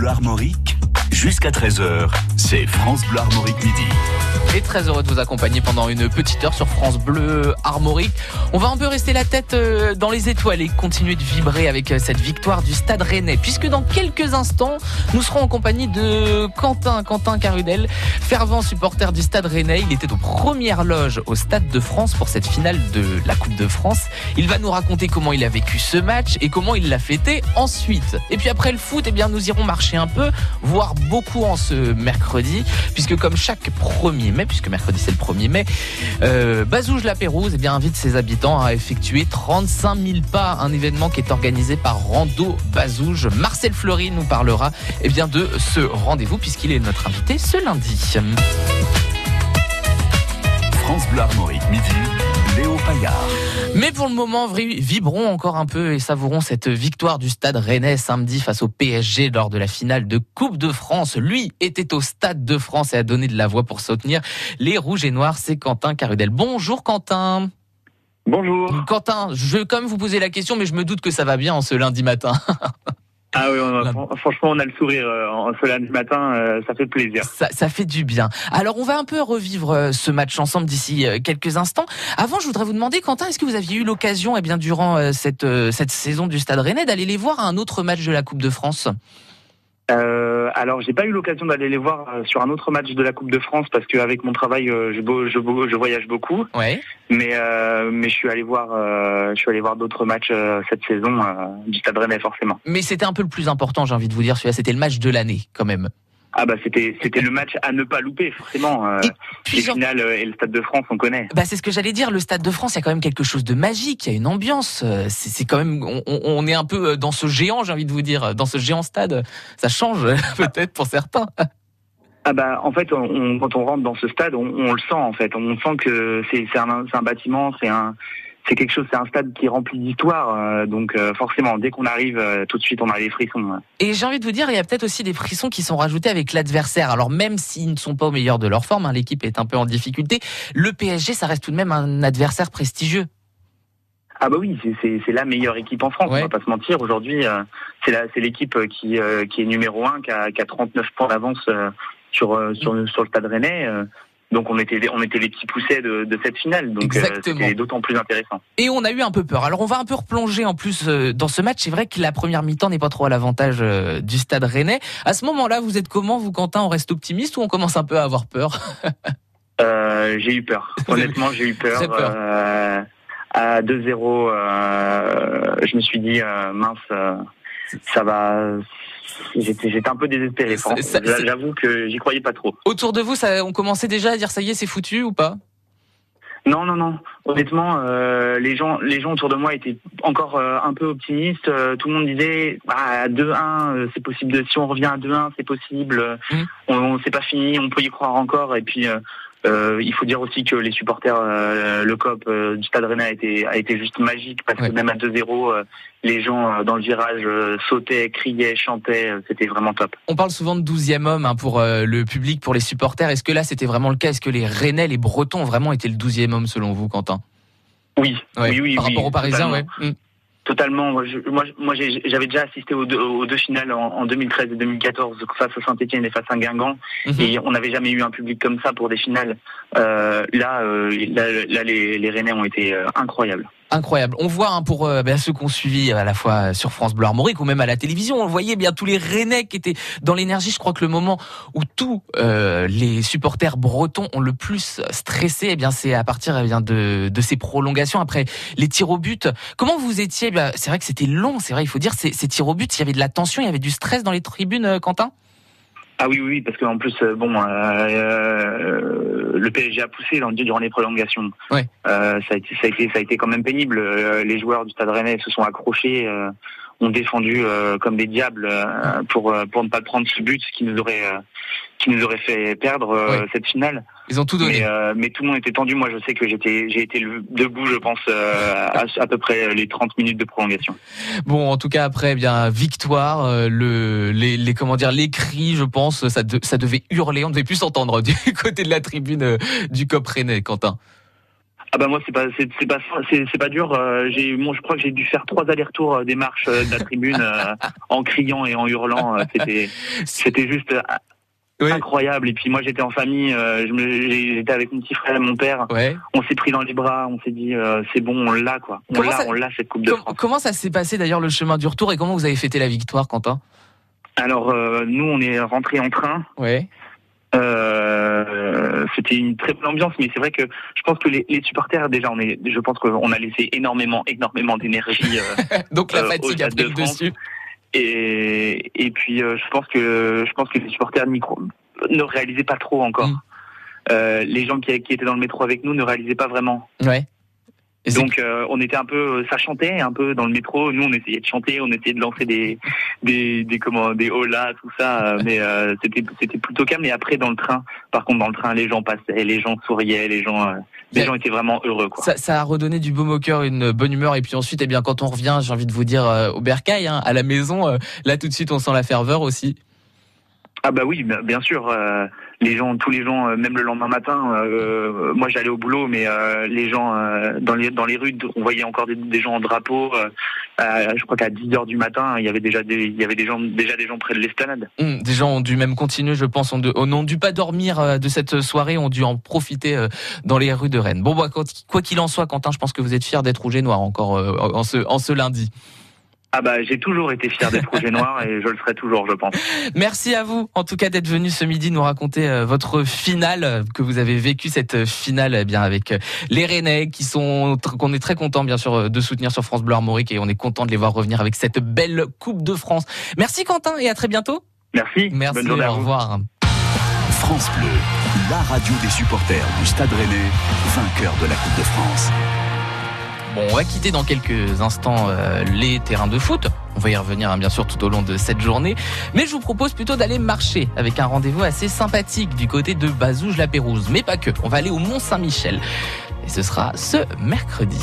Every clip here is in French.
Bleu Armorique, jusqu'à 13h, c'est France Bleu Armorique Midi. Et très heureux de vous accompagner pendant une petite heure sur France Bleu Armorique. On va un peu rester la tête euh, dans les étoiles et continuer de vibrer avec euh, cette victoire du Stade Rennais. Puisque dans quelques instants, nous serons en compagnie de Quentin, Quentin Carudel, fervent supporter du Stade Rennais. Il était aux premières loges au Stade de France pour cette finale de la Coupe de France. Il va nous raconter comment il a vécu ce match et comment il l'a fêté ensuite. Et puis après le foot, eh bien, nous irons marcher un peu, voire beaucoup en ce mercredi, puisque comme chaque premier mai, puisque mercredi c'est le 1er mai, euh, Bazouge la Pérouse eh bien, invite ses habitants à effectuer 35 000 pas, un événement qui est organisé par Rando Bazouge. Marcel Fleury nous parlera eh bien, de ce rendez-vous puisqu'il est notre invité ce lundi. France Bleu Midi, Mais pour le moment, vibrons encore un peu et savourons cette victoire du stade rennais samedi face au PSG lors de la finale de Coupe de France. Lui était au stade de France et a donné de la voix pour soutenir les Rouges et Noirs. C'est Quentin Carudel. Bonjour Quentin. Bonjour. Quentin, je vais quand même vous poser la question, mais je me doute que ça va bien en ce lundi matin. Ah oui, on a- franchement, on a le sourire euh, en ce lundi matin, euh, ça fait plaisir. Ça, ça fait du bien. Alors, on va un peu revivre euh, ce match ensemble d'ici quelques instants. Avant, je voudrais vous demander, Quentin, est-ce que vous aviez eu l'occasion, eh bien, durant cette, cette saison du Stade Rennais, d'aller les voir à un autre match de la Coupe de France? Euh, alors, j'ai pas eu l'occasion d'aller les voir euh, sur un autre match de la Coupe de France parce qu'avec mon travail, euh, je, je, voyage beaucoup. Ouais. Mais euh, mais je suis allé voir, euh, je suis allé voir d'autres matchs euh, cette saison du Stade Rennais forcément. Mais c'était un peu le plus important, j'ai envie de vous dire. Celui-là, c'était le match de l'année, quand même. Ah bah c'était c'était le match à ne pas louper forcément. Euh, les finales euh, et le Stade de France, on connaît. bah, c'est ce que j'allais dire. Le Stade de France, il y a quand même quelque chose de magique. Il y a une ambiance. Euh, C'est quand même, on, est un peu dans ce géant, j'ai envie de vous dire, dans ce géant stade. Ça change peut-être pour certains. Ah bah en fait, on, on- quand on rentre dans ce stade, on, on le sent en fait. On sent que c'est c'est un, c'est un bâtiment, c'est un c'est quelque chose, c'est un stade qui est rempli d'histoire. euh, donc euh, forcément, dès qu'on arrive, euh, tout de suite, on a les frissons. Et j'ai envie de vous dire, il y a peut-être aussi des frissons qui sont rajoutés avec l'adversaire. Alors même s'ils ne sont pas au meilleur de leur forme, hein, l'équipe est un peu en difficulté, le PSG, ça reste tout de même un adversaire prestigieux. Ah bah oui, c'est- la meilleure équipe en France. Ouais. On va pas se mentir. Aujourd'hui, euh, c'est l'équipe qui euh, qui est numéro un, qui a, qui a 39 points d'avance euh, sur sur sur le stade Rennais. Donc on était on était les petits poussets de, de cette finale. Donc euh, c'était d'autant plus intéressant. Et on a eu un peu peur. Alors on va un peu replonger en plus euh, dans ce match. C'est vrai que la première mi-temps n'est pas trop à l'avantage euh, du stade rennais. À ce moment-là, vous êtes comment, vous Quentin? On reste optimiste ou on commence un peu à avoir peur? Euh, j'ai eu peur. Honnêtement, j'ai eu peur. Peur. Euh, à 2-0, euh, je me suis dit euh, mince, euh, ça va. J'étais j'étais un peu désespéré. J'avoue que j'y croyais pas trop. Autour de vous, ça, on commençait déjà à dire ça y est, c'est foutu ou pas? Non, non, non. Honnêtement, euh, les gens, les gens autour de moi étaient encore euh, un peu optimistes. Euh, tout le monde disait, bah, 2-1, euh, c'est possible. De, si on revient à 2-1, c'est possible. Mhm. On, on c'est pas fini, on peut y croire encore. Et puis, euh, il faut dire aussi que les supporters, euh, le COP euh, du Stade Rennais a été, a été juste magique parce Ouais. que même à 2-0, euh, les gens dans le virage sautaient, criaient, chantaient. C'était vraiment top. On parle souvent de 12e homme hein, pour le public, pour les supporters. Est-ce que là, c'était vraiment le cas? Est-ce que les Rennais, les Bretons, ont vraiment été le 12e homme selon vous, Quentin? Oui, Ouais, oui, oui. Par oui, rapport aux Parisiens, totalement. Totalement. Moi, j'avais déjà assisté aux deux, aux deux finales en, en 2013 et 2014 face à Saint-Etienne et face à Guingamp. Mhm. Et on n'avait jamais eu un public comme ça pour des finales. Euh, là, euh, là, là, les, les Rennais ont été euh, incroyables. Incroyable. On voit hein, pour euh, ben, ceux qu'on suivi à la fois sur France Bleu Armorique ou même à la télévision, on voyait bien tous les Rennais qui étaient dans l'énergie. Je crois que le moment où tous euh, les supporters bretons ont le plus stressé, eh bien c'est à partir eh bien de, de ces prolongations après les tirs au but. Comment vous étiez Eh C'est vrai que c'était long, c'est vrai, il faut dire ces, ces tirs au but. Il y avait de la tension, il y avait du stress dans les tribunes, euh, Quentin? Ah oui, oui, oui, parce qu'en plus, euh, bon, euh, euh, le PSG a poussé durant les prolongations. Ouais. Euh, ça, a été, ça, a été, ça a été quand même pénible. Euh, les joueurs du Stade Rennais se sont accrochés, euh, ont défendu euh, comme des diables euh, pour pour ne pas prendre ce but qui nous aurait euh, qui nous aurait fait perdre euh, Ouais. cette finale. Ils ont tout donné. Mais, euh, mais tout le monde était tendu. Moi, je sais que j'étais j'ai été debout, je pense, euh, à, à peu près les 30 minutes de prolongation. Bon, en tout cas, après, eh bien victoire, euh, le, les, les comment dire, les cris, je pense, ça, de- ça devait hurler. On ne devait plus s'entendre du côté de la tribune du Cop Rennais, Quentin. Ah bah moi c'est pas c'est c'est pas c'est c'est pas dur. Euh, j'ai moi je crois que j'ai dû faire trois allers-retours des marches de la tribune euh, en criant et en hurlant. C'était c'était juste incroyable. Et puis moi j'étais en famille. euh, j'étais avec mon petit frère et mon père. Ouais. On s'est pris dans les bras. On s'est dit euh, c'est bon on l'a quoi. On l'a ça- on l'a cette coupe de Com- France. comment ça s'est passé d'ailleurs le chemin du retour et comment vous avez fêté la victoire, Quentin? Alors euh, nous on est rentré en train. Ouais. Euh, c'était une très bonne ambiance, mais c'est vrai que je pense que les, les supporters déjà, on est, je pense qu'on a laissé énormément, énormément d'énergie. euh, Donc la Euh, fatigue a pris de dessus. Et et puis euh, je pense que je pense que les supporters n'y cro- ne réalisaient pas trop encore. Mm. Euh, les gens qui, qui étaient dans le métro avec nous ne réalisaient pas vraiment. Ouais. Et Donc euh, on était un peu, ça chantait un peu dans le métro. Nous on essayait de chanter, on essayait de lancer des des des comment des hola tout ça, euh, mais euh, c'était c'était plutôt calme. Et après dans le train, par contre dans le train les gens passaient, les gens souriaient, les gens euh, les gens étaient vraiment heureux quoi. ça, ça a redonné du baume au cœur, une bonne humeur. Et puis ensuite, eh bien, quand on revient, j'ai envie de vous dire euh, au bercail, hein, à la maison, euh, là tout de suite, on sent la ferveur aussi. Ah bah oui, bien bien sûr. Euh, les gens, tous les gens, euh, même le lendemain matin, euh, moi j'allais au boulot, mais euh, les gens euh, dans les dans les rues, on voyait encore des, des gens en drapeau. euh, euh, je crois qu'à 10 heures du matin, il y avait déjà des il y avait des gens déjà des gens près de l'esplanade. Hum, des gens ont dû même continuer, je pense, de- oh, dû pas dormir euh, de cette soirée, ont dû en profiter euh, dans les rues de Rennes. Bon, bah, quoi qu'il en soit, Quentin, je pense que vous êtes fier d'être rouge et noir encore euh, en, ce, en ce lundi. Ah bah j'ai toujours été fier d'être rouge et noir et je le serai toujours, je pense. Merci à vous, en tout cas, d'être venu ce midi nous raconter euh, votre finale, euh, que vous avez vécu cette euh, finale eh bien avec les Rennais, qui sont qu'on est très content bien sûr de soutenir sur France Bleu Armorique et on est content de les voir revenir avec cette belle Coupe de France. Merci Quentin et à très bientôt. Merci. Merci, Bonne journée à au revoir. France Bleu, la radio des supporters du Stade Rennais, vainqueur de la Coupe de France. Bon, on va quitter dans quelques instants euh, les terrains de foot. On va y revenir hein, bien sûr tout au long de cette journée. Mais je vous propose plutôt d'aller marcher avec un rendez-vous assez sympathique du côté de Bazouge-la-Pérouse. Mais pas que. On va aller au Mont-Saint-Michel. Et ce sera ce mercredi.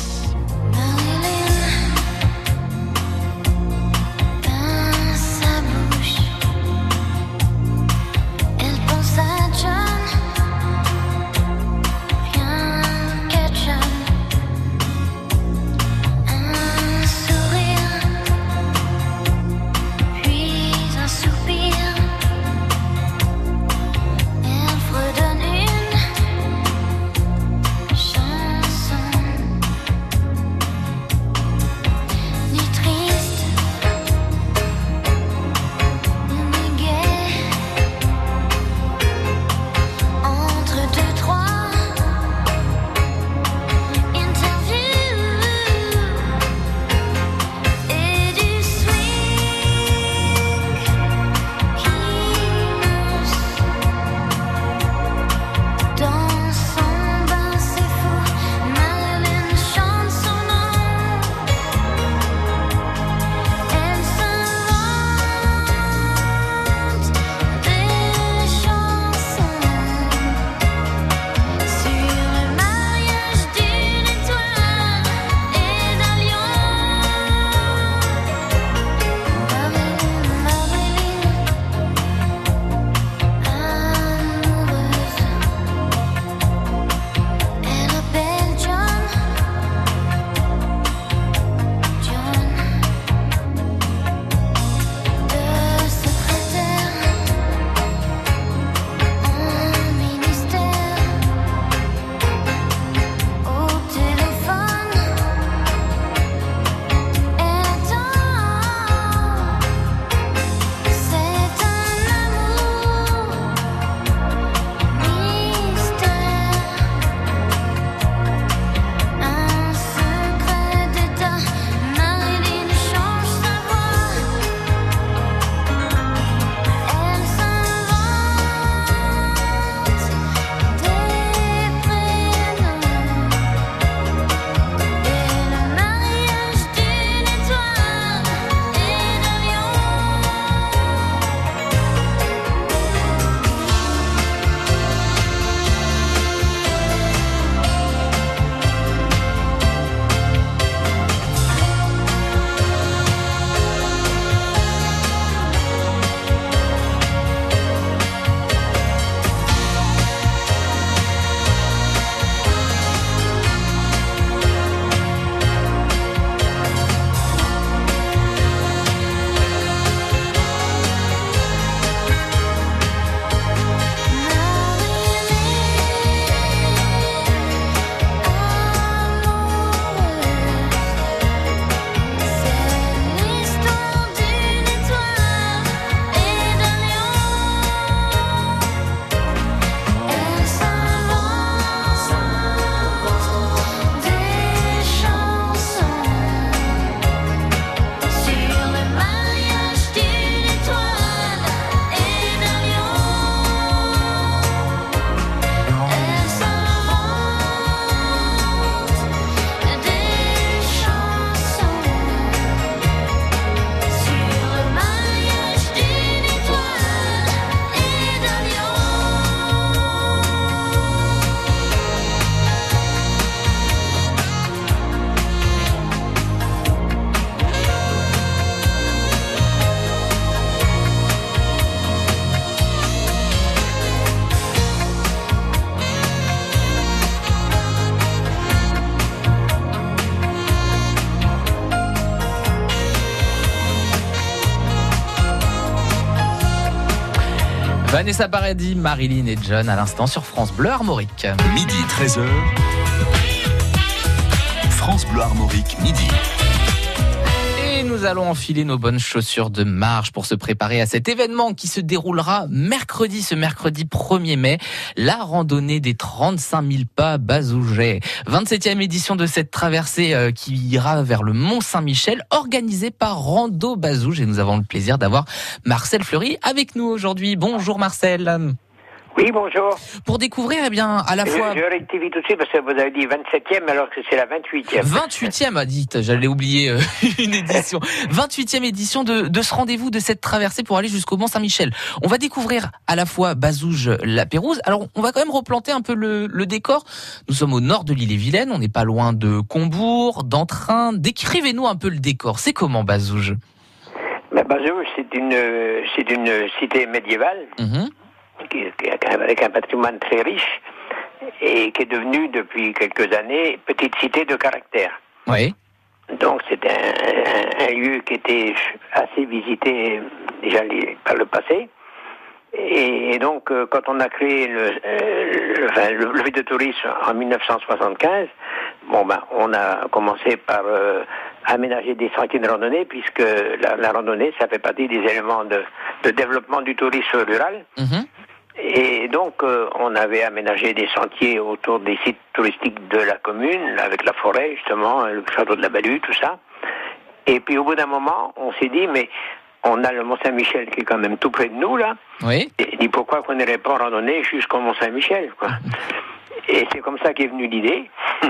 Vanessa Paradis, Marilyn et John à l'instant sur France Bleu Armorique. Midi 13h. France Bleu Armorique, midi. Et nous allons enfiler nos bonnes chaussures de marche pour se préparer à cet événement qui se déroulera mercredi, ce mercredi 1er mai, la randonnée des 35 000 pas Bazouget. 27e édition de cette traversée euh, qui ira vers le Mont Saint-Michel, organisée par Rando Bazouge. Et nous avons le plaisir d'avoir Marcel Fleury avec nous aujourd'hui. Bonjour Marcel. Oui, bonjour. Pour découvrir, eh bien, à la Je, fois... je rectifie tout de suite parce que vous avez dit 27e alors que c'est la 28e. 28e, a dit, j'allais oublier euh, une édition. 28e édition de, de ce rendez-vous, de cette traversée pour aller jusqu'au Mont Saint-Michel. On va découvrir à la fois Bazouge, la Pérouse. Alors, on va quand même replanter un peu le, le décor. Nous sommes au nord de l'île et Vilaine, on n'est pas loin de Combourg, d'Entrain. Décrivez-nous un peu le décor. C'est comment Bazouge? Mais Bazouge, c'est une, euh, c'est une cité médiévale Mhm. Avec un patrimoine très riche et qui est devenue depuis quelques années petite cité de caractère. Oui. Donc c'est un, un- un lieu qui était assez visité déjà par le passé. Et donc, euh, quand on a créé le, euh, le, le de tourisme en 1975, bon ben, on a commencé par euh, aménager des sentiers de randonnée, puisque la, la randonnée, ça fait partie des éléments de, de développement du tourisme rural. Mhm. Et donc, euh, on avait aménagé des sentiers autour des sites touristiques de la commune, avec la forêt, justement, le château de la Balue, tout ça. Et puis, au bout d'un moment, on s'est dit, mais on a le Mont-Saint-Michel qui est quand même tout près de nous, là. Oui. Et dit, pourquoi qu'on n'irait pas en randonnée jusqu'au Mont-Saint-Michel, quoi? Et c'est comme ça qu'est venue l'idée.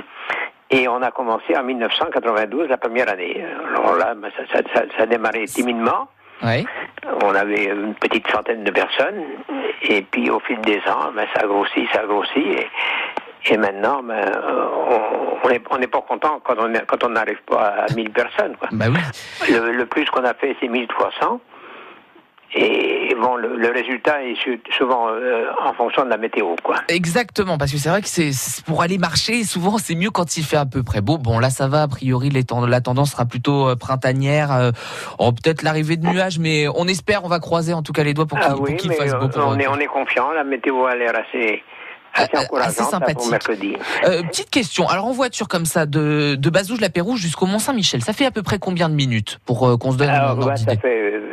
Et on a commencé en 1992, la première année. Alors là, ben, ça, ça, ça, ça a démarré timidement. Oui. On avait une petite centaine de personnes, et puis au fil des ans, ben, ça a grossi, ça a grossi, et, et maintenant, ben, on- n'est on pas content quand on quand on n'arrive pas à 1000 personnes. Quoi. Bah oui. Le, le plus qu'on a fait, c'est 1300. Et bon, le, le résultat est souvent euh, en fonction de la météo, quoi. Exactement, parce que c'est vrai que c'est pour aller marcher, souvent c'est mieux quand il fait à peu près beau. Bon, là ça va, a priori les la tendance sera plutôt euh, printanière. euh, oh, peut-être l'arrivée de nuages, mais on espère, on va croiser en tout cas les doigts pour qu'il Ah oui, mais fasse beau. euh, Pour, on, est, on est confiant, la météo a l'air assez, assez Ah, encourageante assez sympathique. Euh, petite question, alors en voiture comme ça, de, de Bazouge la Pérouse jusqu'au Mont Saint-Michel, ça fait à peu près combien de minutes pour euh, qu'on se donne un Alors, ordre ouais, ça fait, euh,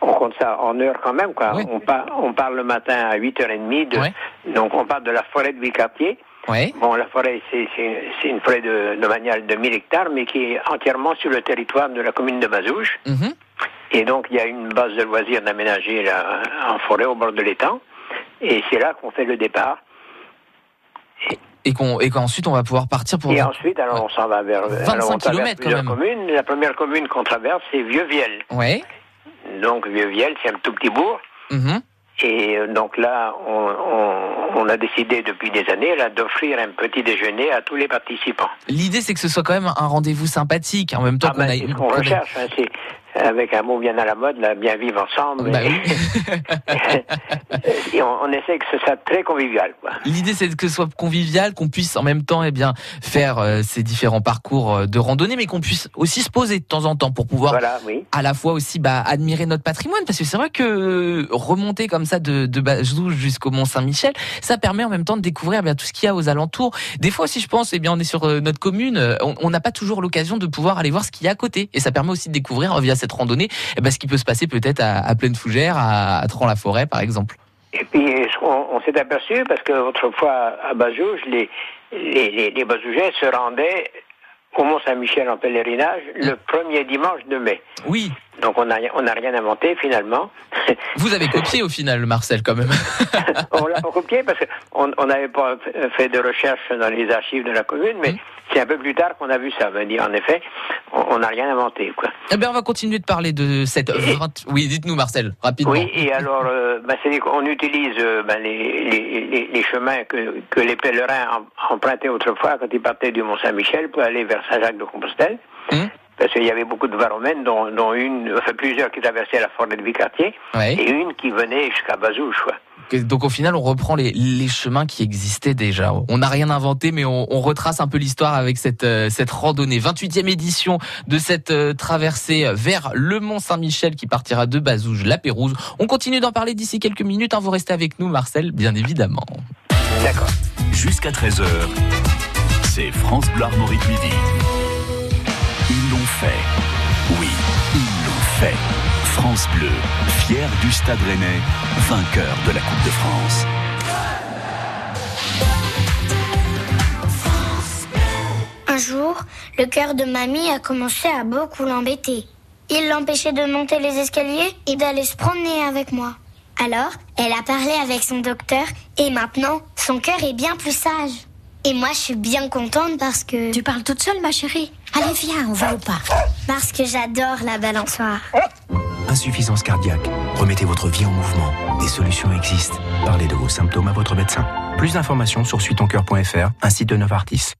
on compte ça en heures quand même, quoi. Oui. On, part, on part le matin à 8h30, de, donc on part de la forêt de Vicartier. Ouais. Bon, la forêt, c'est une forêt de, de manière de 1000 hectares, mais qui est entièrement sur le territoire de la commune de Bazouge. Mhm. Et donc, il y a une base de loisirs d'aménager là, en forêt au bord de l'étang. Et c'est là qu'on fait le départ. Et qu'ensuite on va pouvoir partir pour. Et ensuite, alors, on s'en va vers... 25 alors, on traverse kilomètres, quand même. communes. La première commune qu'on traverse, c'est Vieux-Viel. Ouais. Donc, Vieux-Viel, c'est un tout petit bourg. Mhm. Et euh, donc là, on, on, on a décidé depuis des années là d'offrir un petit déjeuner à tous les participants. L'idée c'est que ce soit quand même un rendez-vous sympathique, en même temps Ah qu'on ben, a c'est ce qu'on a- recherche, hein, avec un mot bien à la mode, là, bien vivre ensemble. Bah oui. et on, on essaie que ce soit très convivial. L'idée c'est que ce soit convivial, qu'on puisse en même temps eh bien faire euh, ces différents parcours euh, de randonnée, mais qu'on puisse aussi se poser de temps en temps pour pouvoir Voilà, oui. à la fois aussi bah, admirer notre patrimoine, parce que c'est vrai que euh, remonter comme ça de, de Bazouge jusqu'au Mont Saint-Michel, ça permet en même temps de découvrir eh bien tout ce qu'il y a aux alentours. Des fois aussi je pense, eh bien on est sur notre commune, on n'a pas toujours l'occasion de pouvoir aller voir ce qu'il y a à côté, et ça permet aussi de découvrir via cette randonnée eh ben, ce qui peut se passer peut-être à, à Pleine Fougère, à, à Tran-la-Forêt par exemple. Et puis on, on s'est aperçu, parce que autrefois à Bazouge, les, les, les, les Bazougais se rendaient au Mont Saint-Michel en pèlerinage le premier dimanche de mai. Oui, Donc on n'a on rien inventé finalement. vous avez copié au final Marcel quand même. on l'a pas copié parce qu'on on n'avait pas fait de recherche dans les archives de la commune, mais Mm. c'est un peu plus tard qu'on a vu ça. Dit en effet, on n'a rien inventé. Quoi. Eh bien on va continuer de parler de cette... vingt- Oui, dites-nous Marcel, rapidement. Oui, et alors, euh, bah, c'est qu'on utilise euh, bah, les, les, les, les chemins que, que les pèlerins em- empruntaient autrefois quand ils partaient du Mont-Saint-Michel pour aller vers Saint-Jacques-de-Compostelle. Hum. Parce qu'il y avait beaucoup de varomènes, dont, dont une, enfin plusieurs qui traversaient la forêt de Vicartier, Ouais. et une qui venait jusqu'à Bazouge. quoi. Donc au final, on reprend les, les chemins qui existaient déjà. On n'a rien inventé, mais on, on retrace un peu l'histoire avec cette, euh, cette randonnée. 28e édition de cette euh, traversée vers le Mont Saint-Michel qui partira de Bazouge, la Pérouse. On continue d'en parler d'ici quelques minutes. hein. Vous restez avec nous, Marcel, bien évidemment. D'accord. Jusqu'à 13h, c'est France Bleu Armorique Midi. Fait. Oui, ils l'ont fait. France Bleu, fier du Stade Rennais, vainqueur de la Coupe de France. Un jour, le cœur de mamie a commencé à beaucoup l'embêter. Il l'empêchait de monter les escaliers et d'aller se promener avec moi. Alors, elle a parlé avec son docteur et maintenant, son cœur est bien plus sage. Et moi, je suis bien contente parce que... Tu parles toute seule, ma chérie Allez, viens, on va au parc. Parce que j'adore la balançoire. Insuffisance cardiaque. Remettez votre vie en mouvement. Des solutions existent. Parlez de vos symptômes à votre médecin. Plus d'informations sur suitoncoeur.fr, un site de Novartis.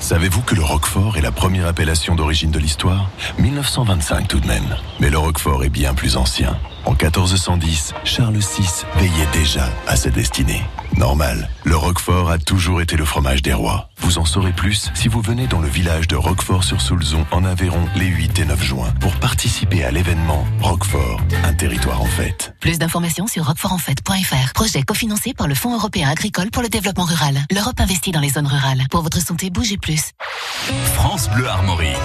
Savez-vous que le Roquefort est la première appellation d'origine de l'histoire? 1925 tout de même. Mais le Roquefort est bien plus ancien. En 1410, Charles VI veillait déjà à sa destinée. Normal, le Roquefort a toujours été le fromage des rois. Vous en saurez plus si vous venez dans le village de Roquefort-sur-Soulzon en Aveyron les 8 et 9 juin pour participer à l'événement Roquefort, un territoire en fête. Plus d'informations sur roquefortenfait.fr. Projet cofinancé par le Fonds européen agricole pour le développement rural. L'Europe investit dans les zones rurales. Pour votre santé, bougez plus. France Bleu Armorique.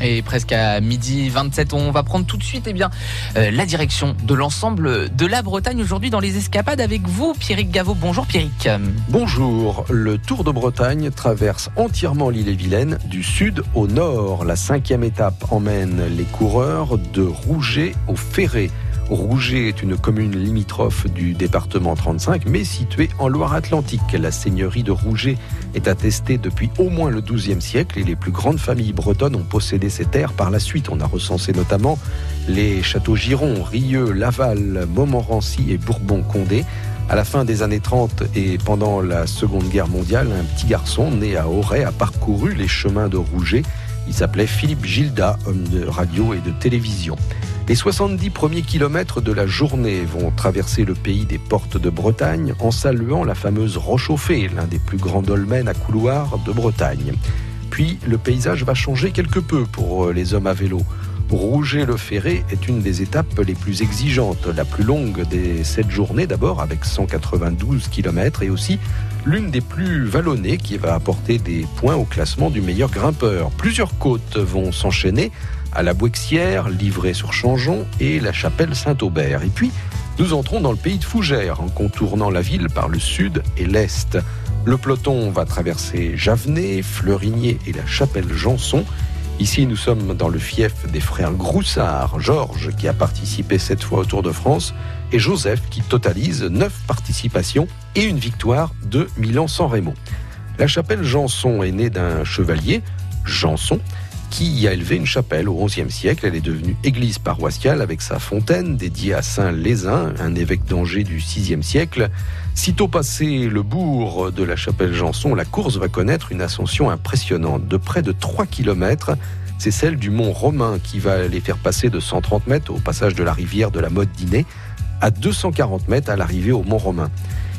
Et presque à midi 27, on va prendre tout de suite eh bien, euh, la direction de l'ensemble de la Bretagne aujourd'hui dans les escapades avec vous, Pierrick Gaveau. Bonjour Pierrick. Bonjour, le Tour de Bretagne traverse entièrement l'île et Vilaine du sud au nord. La cinquième étape emmène les coureurs de Rouget au Ferré. Rouget est une commune limitrophe du département 35, mais située en Loire-Atlantique. La seigneurie de Rouget est attestée depuis au moins le XIIe siècle et les plus grandes familles bretonnes ont possédé ces terres par la suite. On a recensé notamment les châteaux Giron, Rieux, Laval, Montmorency et Bourbon-Condé. À la fin des années 30 et pendant la Seconde Guerre mondiale, un petit garçon né à Auray a parcouru les chemins de Rouget. Il s'appelait Philippe Gilda, homme de radio et de télévision. Les 70 premiers kilomètres de la journée vont traverser le pays des portes de Bretagne en saluant la fameuse Roche au Fée, l'un des plus grands dolmens à couloir de Bretagne. Puis le paysage va changer quelque peu pour euh, les hommes à vélo. Rouget-le-Ferré est une des étapes les plus exigeantes, la plus longue des sept journées d'abord, avec 192 km, et aussi l'une des plus vallonnées qui va apporter des points au classement du meilleur grimpeur. Plusieurs côtes vont s'enchaîner à la Bouexière, Livré-sur-Changeon et la chapelle Saint-Aubert. Et puis, nous entrons dans le pays de Fougères en contournant la ville par le sud et l'est. Le peloton va traverser Javenay, Fleurigné et la chapelle Janson. Ici, nous sommes dans le fief des frères Groussard, Georges qui a participé cette fois au Tour de France et Joseph qui totalise neuf participations et une victoire de Milan-San Remo. La chapelle Janson est née d'un chevalier, Janson, qui y a élevé une chapelle au XIe siècle. Elle est devenue église paroissiale avec sa fontaine dédiée à Saint Lézin, un évêque d'Angers du VIe siècle. Sitôt passé le bourg de la chapelle Janson, la course va connaître une ascension impressionnante de près de 3 km. C'est celle du mont Romain qui va les faire passer de 130 mètres au passage de la rivière de la Motte d'Iné à 240 mètres à l'arrivée au mont Romain.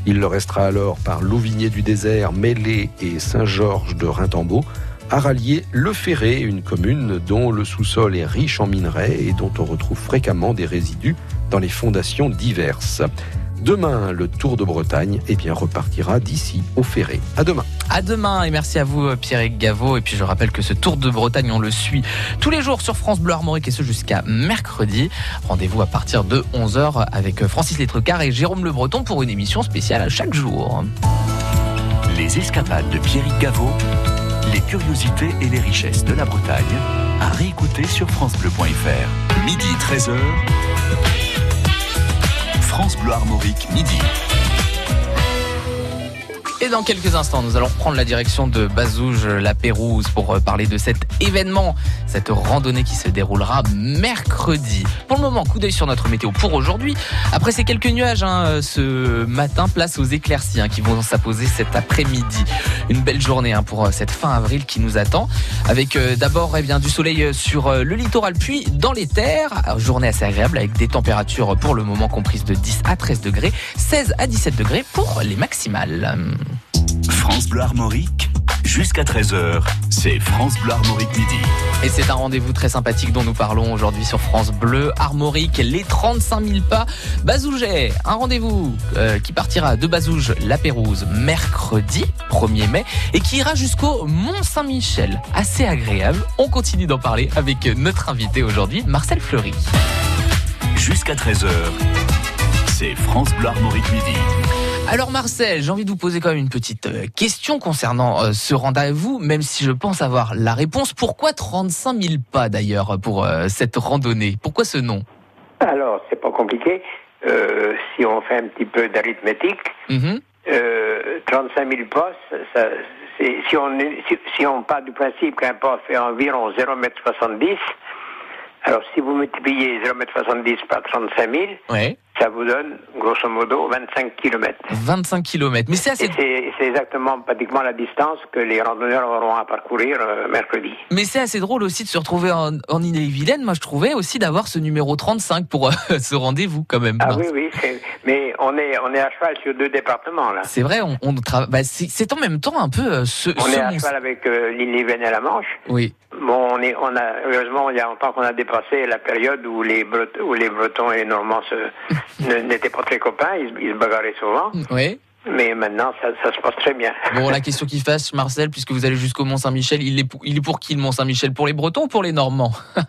Il leur restera alors par Louvigné du désert, Mêlé et Saint-Georges de Rintambeau à rallier Le Ferré, une commune dont le sous-sol est riche en minerais et dont on retrouve fréquemment des résidus dans les fondations diverses. Demain, le Tour de Bretagne eh bien, repartira d'ici au Ferré. À demain. À demain et merci à vous Pierrick Gaveau. Et puis je rappelle que ce Tour de Bretagne, on le suit tous les jours sur France Bleu Armorique et ce jusqu'à mercredi. Rendez-vous à partir de 11h avec Francis Letrecart et Jérôme Le Breton pour une émission spéciale à chaque jour. Les escapades de Pierrick Gaveau, les curiosités et les richesses de la Bretagne, à réécouter sur FranceBleu.fr. Midi 13h. France Bleu Armorique, midi. Et dans quelques instants, nous allons prendre la direction de Bazouge, la Pérouse, pour euh, parler de cet événement, cette randonnée qui se déroulera mercredi. Pour le moment, coup d'œil sur notre météo pour aujourd'hui. Après ces quelques nuages hein, ce matin, place aux éclaircies hein, qui vont s'apposer cet après-midi. Une belle journée hein, pour euh, cette fin avril qui nous attend, avec euh, d'abord eh bien du soleil sur le littoral, puis dans les terres. Journée assez agréable avec des températures pour le moment comprises de 10 à 13 degrés, 16 à 17 degrés pour les maximales. France Bleu Armorique, jusqu'à 13h, c'est France Bleu Armorique midi. Et c'est un rendez-vous très sympathique dont nous parlons aujourd'hui sur France Bleu Armorique, les 35 000 pas Bazouget. Un rendez-vous euh, qui partira de Bazouge, la Pérouse, mercredi 1er mai et qui ira jusqu'au Mont Saint-Michel. Assez agréable. On continue d'en parler avec notre invité aujourd'hui, Marcel Fleury. Jusqu'à 13h, c'est France Bleu Armorique midi. Alors Marcel, j'ai envie de vous poser quand même une petite euh, question concernant euh, ce rendez-vous, même si je pense avoir la réponse. Pourquoi 35 000 pas d'ailleurs pour euh, cette randonnée? Pourquoi ce nom? Alors, c'est pas compliqué. si on fait un petit peu d'arithmétique, 35 000 pas, ça, si, on, si, si, on part du principe qu'un pas fait environ 0,70 alors si vous multipliez 0,70 par 35 000, ouais ça vous donne grosso modo 25 km. 25 km, mais c'est assez. C'est exactement pratiquement la distance que les randonneurs auront à parcourir euh, mercredi. Mais c'est assez drôle aussi de se retrouver en, en Ille-et-Vilaine. Moi, je trouvais aussi d'avoir ce numéro 35 pour euh, ce rendez-vous quand même. Ah oui, oui, mais on est on est à cheval sur deux départements là. C'est vrai, on, on travaille. Bah, c'est en même temps un peu euh, ce. On est à cheval avec l'Ille-et-Vilaine et la Manche. Oui. Bon, on est, on a, heureusement, il y a longtemps qu'on a dépassé la période où les, Bretons, où les Bretons et les Normands n'étaient pas très copains, ils, ils se bagarraient souvent. Oui. Mais maintenant, ça, ça, se passe très bien. Bon, la question qui fasse, Marcel, puisque vous allez jusqu'au Mont-Saint-Michel, il est, pour, il est pour qui le Mont-Saint-Michel? Pour les Bretons ou pour les Normands?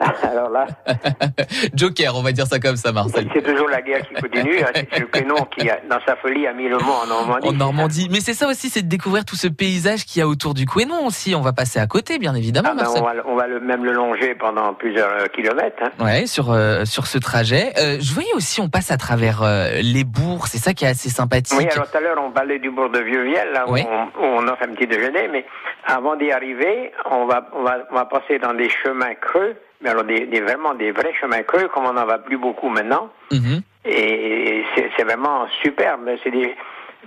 Alors là. Joker, on va dire ça comme ça, Marcel. C'est toujours la guerre qui continue. Hein. C'est le Quénon qui, dans sa folie, a mis le mot en Normandie. En Normandie. Mais c'est ça aussi, c'est de découvrir tout ce paysage qu'il y a autour du Quénon aussi. On va passer à côté, bien évidemment. Ah ben on va, on va le, même le longer pendant plusieurs euh, kilomètres. Hein. Ouais, sur, euh, sur ce trajet. Euh, je voyais aussi, on passe à travers euh, les bourgs. C'est ça qui est assez sympathique. Oui, alors tout à l'heure, on parlait du bourg de Vieux-Viel, là où, Oui. on, où on offre un petit déjeuner. Mais avant d'y arriver, on va, on, va, on va passer dans des chemins creux. Mais alors, des, des- vraiment des vrais chemins creux, comme on n'en va plus beaucoup maintenant. Mhm. Et c'est vraiment superbe. C'est des...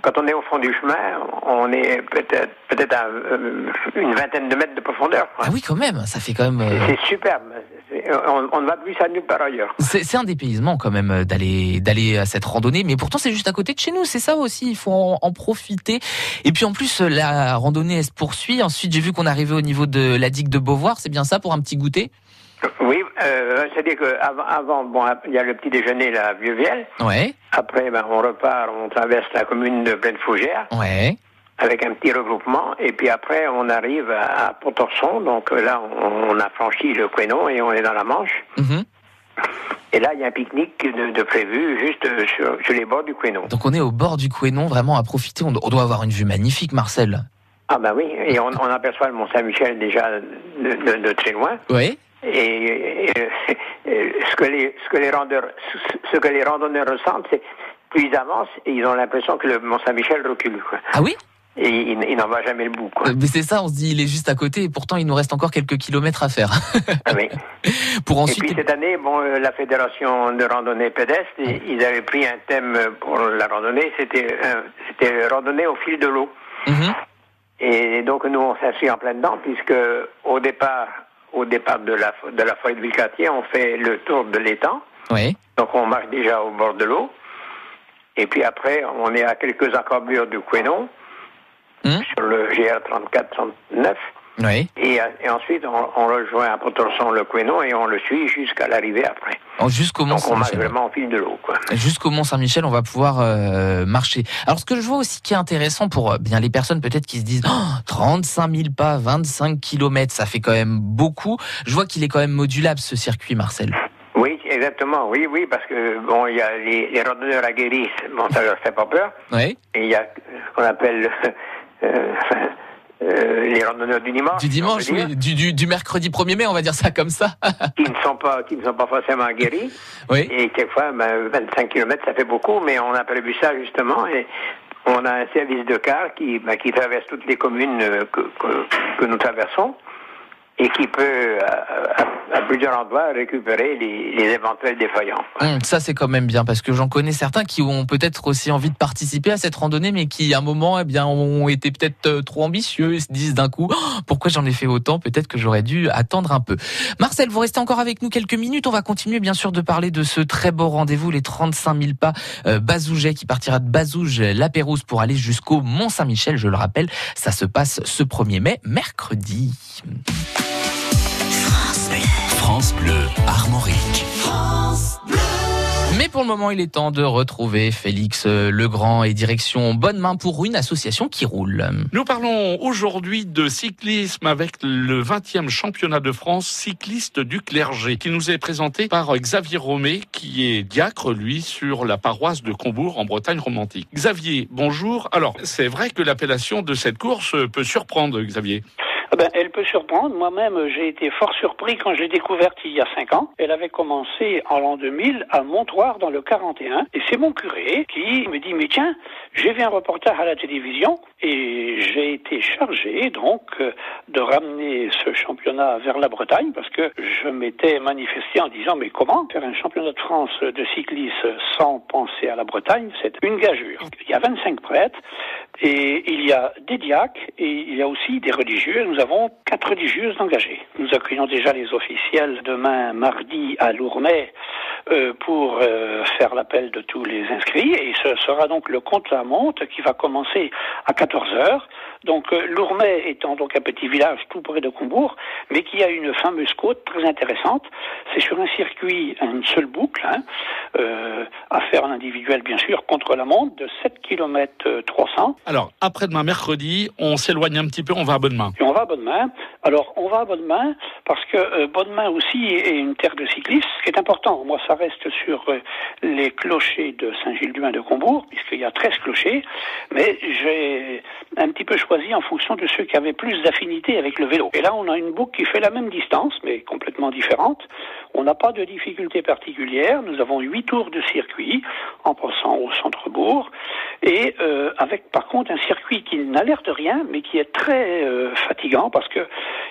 Quand on est au fond du chemin, on est peut-être peut-être à euh, une vingtaine de mètres de profondeur. quoi. Ah oui, quand même. Ça fait quand même. euh, C'est superbe. C'est- On, on ne va plus ça nulle part ailleurs. C'est un dépaysement quand même euh, d'aller d'aller à cette randonnée, mais pourtant c'est juste à côté de chez nous. C'est ça aussi, il faut en, en profiter. Et puis en plus euh, la randonnée elle se poursuit. Ensuite j'ai vu qu'on arrivait au niveau de la digue de Beauvoir. C'est bien ça pour un petit goûter? Oui, euh, c'est-à-dire qu'avant, avant, bon, il y a le petit déjeuner là, à Vieux-Viel. Ouais, Après, ben, on repart, on traverse la commune de Plaine-Fougère ouais. avec un petit regroupement. Et puis après, on arrive à, à Pontorson. Donc euh, là, on, on a franchi le Quénon et on est dans la Manche. Mhm. Et là, il y a un pique-nique de, de prévu juste sur, sur les bords du Quénon. Donc on est au bord du Quénon, vraiment à profiter. On, do- on doit avoir une vue magnifique, Marcel. Ah ben oui, et on, on aperçoit le Mont-Saint-Michel déjà de, de- de très loin. Oui. Et, et, euh, ce que les ce que les randonneurs ce- que les randonneurs ressentent, c'est plus ils avancent et ils ont l'impression que le Mont Saint-Michel recule. Quoi. Ah oui? Et il, il n'en va jamais le bout. Quoi. Euh, Mais c'est ça, on se dit il est juste à côté et pourtant il nous reste encore quelques kilomètres à faire. Ah oui. pour Et ensuite. puis cette année, bon, euh, la fédération de randonnée pédestre, ils ils avaient pris un thème pour la randonnée, c'était euh, c'était randonnée au fil de l'eau. Mhm. Et donc nous on s'inscrit en plein dedans puisque au départ au départ de la de la forêt de Villecatier, on fait le tour de l'étang. Oui. Donc on marche déjà au bord de l'eau. Et puis après, on est à quelques encablures du Quénon, Hmm. sur le GR 34-39. Oui. Et, euh, et ensuite, on, on rejoint à Pontorson le Quénon et on le suit jusqu'à l'arrivée après. Oh, Jusqu'au Mont Donc on marche Saint-Michel. vraiment au fil de l'eau. quoi. Jusqu'au Mont Saint-Michel, on va pouvoir euh, marcher. Alors, ce que je vois aussi qui est intéressant pour euh, bien les personnes peut-être qui se disent oh, 35 000 pas, 25 kilomètres, ça fait quand même beaucoup. Je vois qu'il est quand même modulable ce circuit, Marcel. Oui, exactement. Oui, oui, parce que bon, il y a les, les randonneurs aguerris, bon, ça leur fait pas peur. Oui. Et il y a ce qu'on appelle euh, euh, les randonneurs du dimanche. Du dimanche, oui, du, du, du mercredi 1er mai, on va dire ça comme ça. Qui ne sont pas, qui ne sont pas forcément aguerris. oui. Et quelquefois, ben, 25 km, ça fait beaucoup, mais on a prévu ça justement. Et on a un service de car qui, ben, qui traverse toutes les communes euh, que, que, que nous traversons et qui peut, à, à, à plusieurs endroits, récupérer les, les éventuels défaillants. Hum, ça c'est quand même bien parce que j'en connais certains qui ont peut-être aussi envie de participer à cette randonnée, mais qui à un moment, eh bien, ont été peut-être euh, trop ambitieux et se disent d'un coup, Oh, pourquoi j'en ai fait autant? Peut-être que j'aurais dû attendre un peu. Marcel, vous restez encore avec nous quelques minutes. On va continuer bien sûr de parler de ce très beau rendez-vous, les 35 000 pas euh, Bazouget qui partira de Bazouge, la Pérouse pour aller jusqu'au Mont Saint-Michel. Je le rappelle, ça se passe ce 1er mai, mercredi. France Bleu Armorique. Mais pour le moment, il est temps de retrouver Félix euh, Legrand et direction Bonne Main pour une association qui roule. Nous parlons aujourd'hui de cyclisme avec le 20e championnat de France cycliste du clergé qui nous est présenté par Xavier Romé qui est diacre lui sur la paroisse de Combourg en Bretagne romantique. Xavier, bonjour. Alors, c'est vrai que l'appellation de cette course peut surprendre Xavier. Ah ben, elle peut surprendre. Moi-même, j'ai été fort surpris quand j'ai découvert il y a cinq ans. Elle avait commencé en l'an 2000 à Montoire dans le 41. Et c'est mon curé qui me dit, mais tiens, j'ai vu un reportage à la télévision et j'ai été chargé donc euh, de ramener ce championnat vers la Bretagne parce que je m'étais manifesté en disant, mais comment faire un championnat de France de cyclisme sans penser à la Bretagne? C'est une gageure. Il y a 25 prêtres et il y a des diacres et il y a aussi des religieux. Nous avons quatre religieuses engagées. Nous accueillons déjà les officiels demain mardi à Lourmet euh, pour euh, faire l'appel de tous les inscrits et ce sera donc le compte à monte qui va commencer à 14 heures. Donc euh, Lourmet étant donc un petit village tout près de Combourg, mais qui a une fameuse côte très intéressante. C'est sur un circuit, une seule boucle, hein, euh, à faire en individuel bien sûr, contre la montre de 7 km 300. Alors, après-demain, mercredi, on s'éloigne un petit peu, on va à Bonne-Main. Et on va à Bonne-Main. Alors, on va à Bonne-Main parce que euh, Bonne-Main aussi est une terre de cyclistes, ce qui est important. Moi, ça reste sur euh, les clochers de Saint-Gilles-du-Bain de Combourg, puisqu'il y a 13 clochers, mais j'ai un petit peu choisi en fonction de ceux qui avaient plus d'affinité avec le vélo. Et là, on a une boucle qui fait la même distance, mais complètement différente. On n'a pas de difficulté particulière. Nous avons huit tours de circuit en passant au centre-bourg et euh, avec par contre un circuit qui n'a l'air de rien, mais qui est très euh, fatigant parce que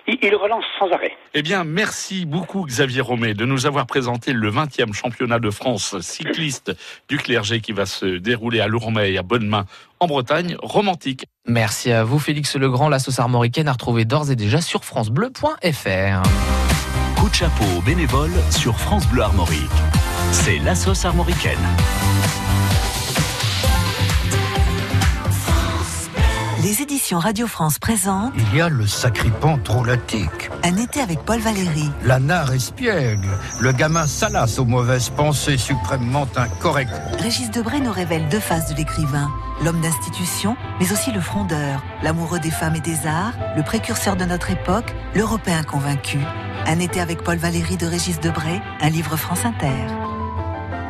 il, relance sans arrêt. Eh bien, merci beaucoup Xavier Romé de nous avoir présenté le 20e championnat de France cycliste du clergé qui va se dérouler à Lourmet et en Bretagne romantique. Merci à vous Félix Legrand, la sauce armoricaine à retrouver d'ores et déjà sur francebleu.fr. Coup de chapeau aux bénévoles sur France Bleu Armorique. C'est la sauce armoricaine. Les éditions Radio France présentent Il y a le sacripant drôlatique. Un été avec Paul Valéry. La nare espiègle. Le gamin salace aux mauvaises pensées suprêmement incorrectes. Régis Debray nous révèle deux faces de l'écrivain. L'homme d'institution, mais aussi le frondeur, l'amoureux des femmes et des arts, le précurseur de notre époque, l'Européen convaincu. Un été avec Paul Valéry de Régis Debray, un livre France Inter.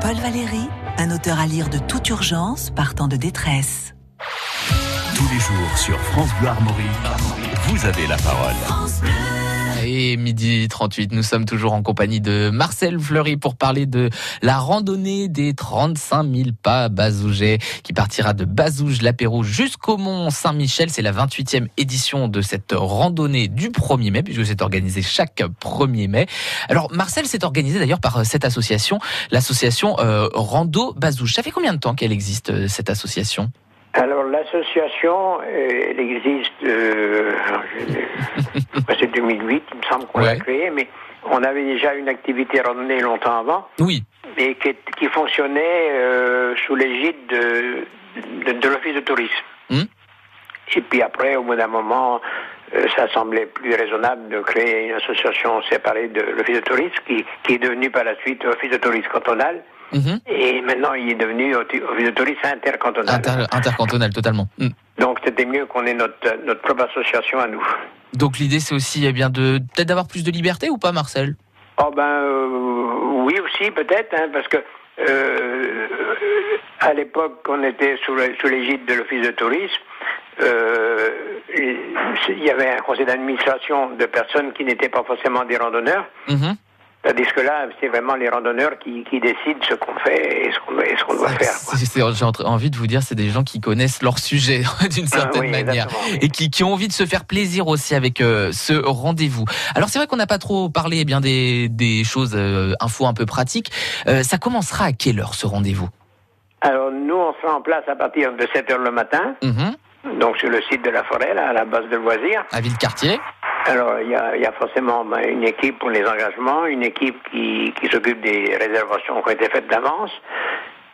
Paul Valéry, un auteur à lire de toute urgence, partant de détresse. Tous les jours sur France Bleu Armorique, vous avez la parole. Et midi 38, nous sommes toujours en compagnie de Marcel Fleury pour parler de la randonnée des 35 000 pas Bazouget qui partira de Bazouge-la-Pérouse jusqu'au Mont Saint-Michel. C'est la 28e édition de cette randonnée du 1er mai puisque c'est organisé chaque 1er mai. Alors Marcel s'est organisé d'ailleurs par cette association, l'association euh, Rando Bazouge. Ça fait combien de temps qu'elle existe cette association? Alors l'association, elle existe, euh, c'est 2008, il me semble qu'on ouais. l'a créée, mais on avait déjà une activité randonnée longtemps avant. Oui. Et qui, qui fonctionnait euh, sous l'égide de, de, de l'office de tourisme. Mmh. Et puis après, au bout d'un moment, euh, ça semblait plus raisonnable de créer une association séparée de l'office de tourisme, qui, qui est devenu par la suite office de tourisme cantonal. Mmh. Et maintenant, il est devenu office de tourisme intercantonal. Inter intercantonal, totalement. Mmh. Donc, c'était mieux qu'on ait notre, notre propre association à nous. Donc, l'idée, c'est aussi eh bien de peut-être d'avoir plus de liberté ou pas, Marcel? Oh ben, euh, oui aussi, peut-être, hein, parce que euh, à l'époque, on était sous l'égide de l'office de tourisme. Euh, il y avait un conseil d'administration de personnes qui n'étaient pas forcément des randonneurs. Mmh. Tandis que là, c'est vraiment les randonneurs qui, qui décident ce qu'on fait et ce qu'on qu'on doit faire. J'ai envie de vous dire, c'est des gens qui connaissent leur sujet d'une certaine oui, manière oui. et qui, qui ont envie de se faire plaisir aussi avec euh, ce rendez-vous. Alors c'est vrai qu'on n'a pas trop parlé eh bien des, des choses euh, infos un peu pratiques. Euh, ça commencera à quelle heure ce rendez-vous? Alors, nous, on sera en place à partir de 7 heures le matin, Mhm. Donc sur le site de la forêt, là, à la base de loisirs. À Villecartier Alors, il y a, il y a forcément ben, une équipe pour les engagements, une équipe qui, qui s'occupe des réservations qui ont été faites d'avance,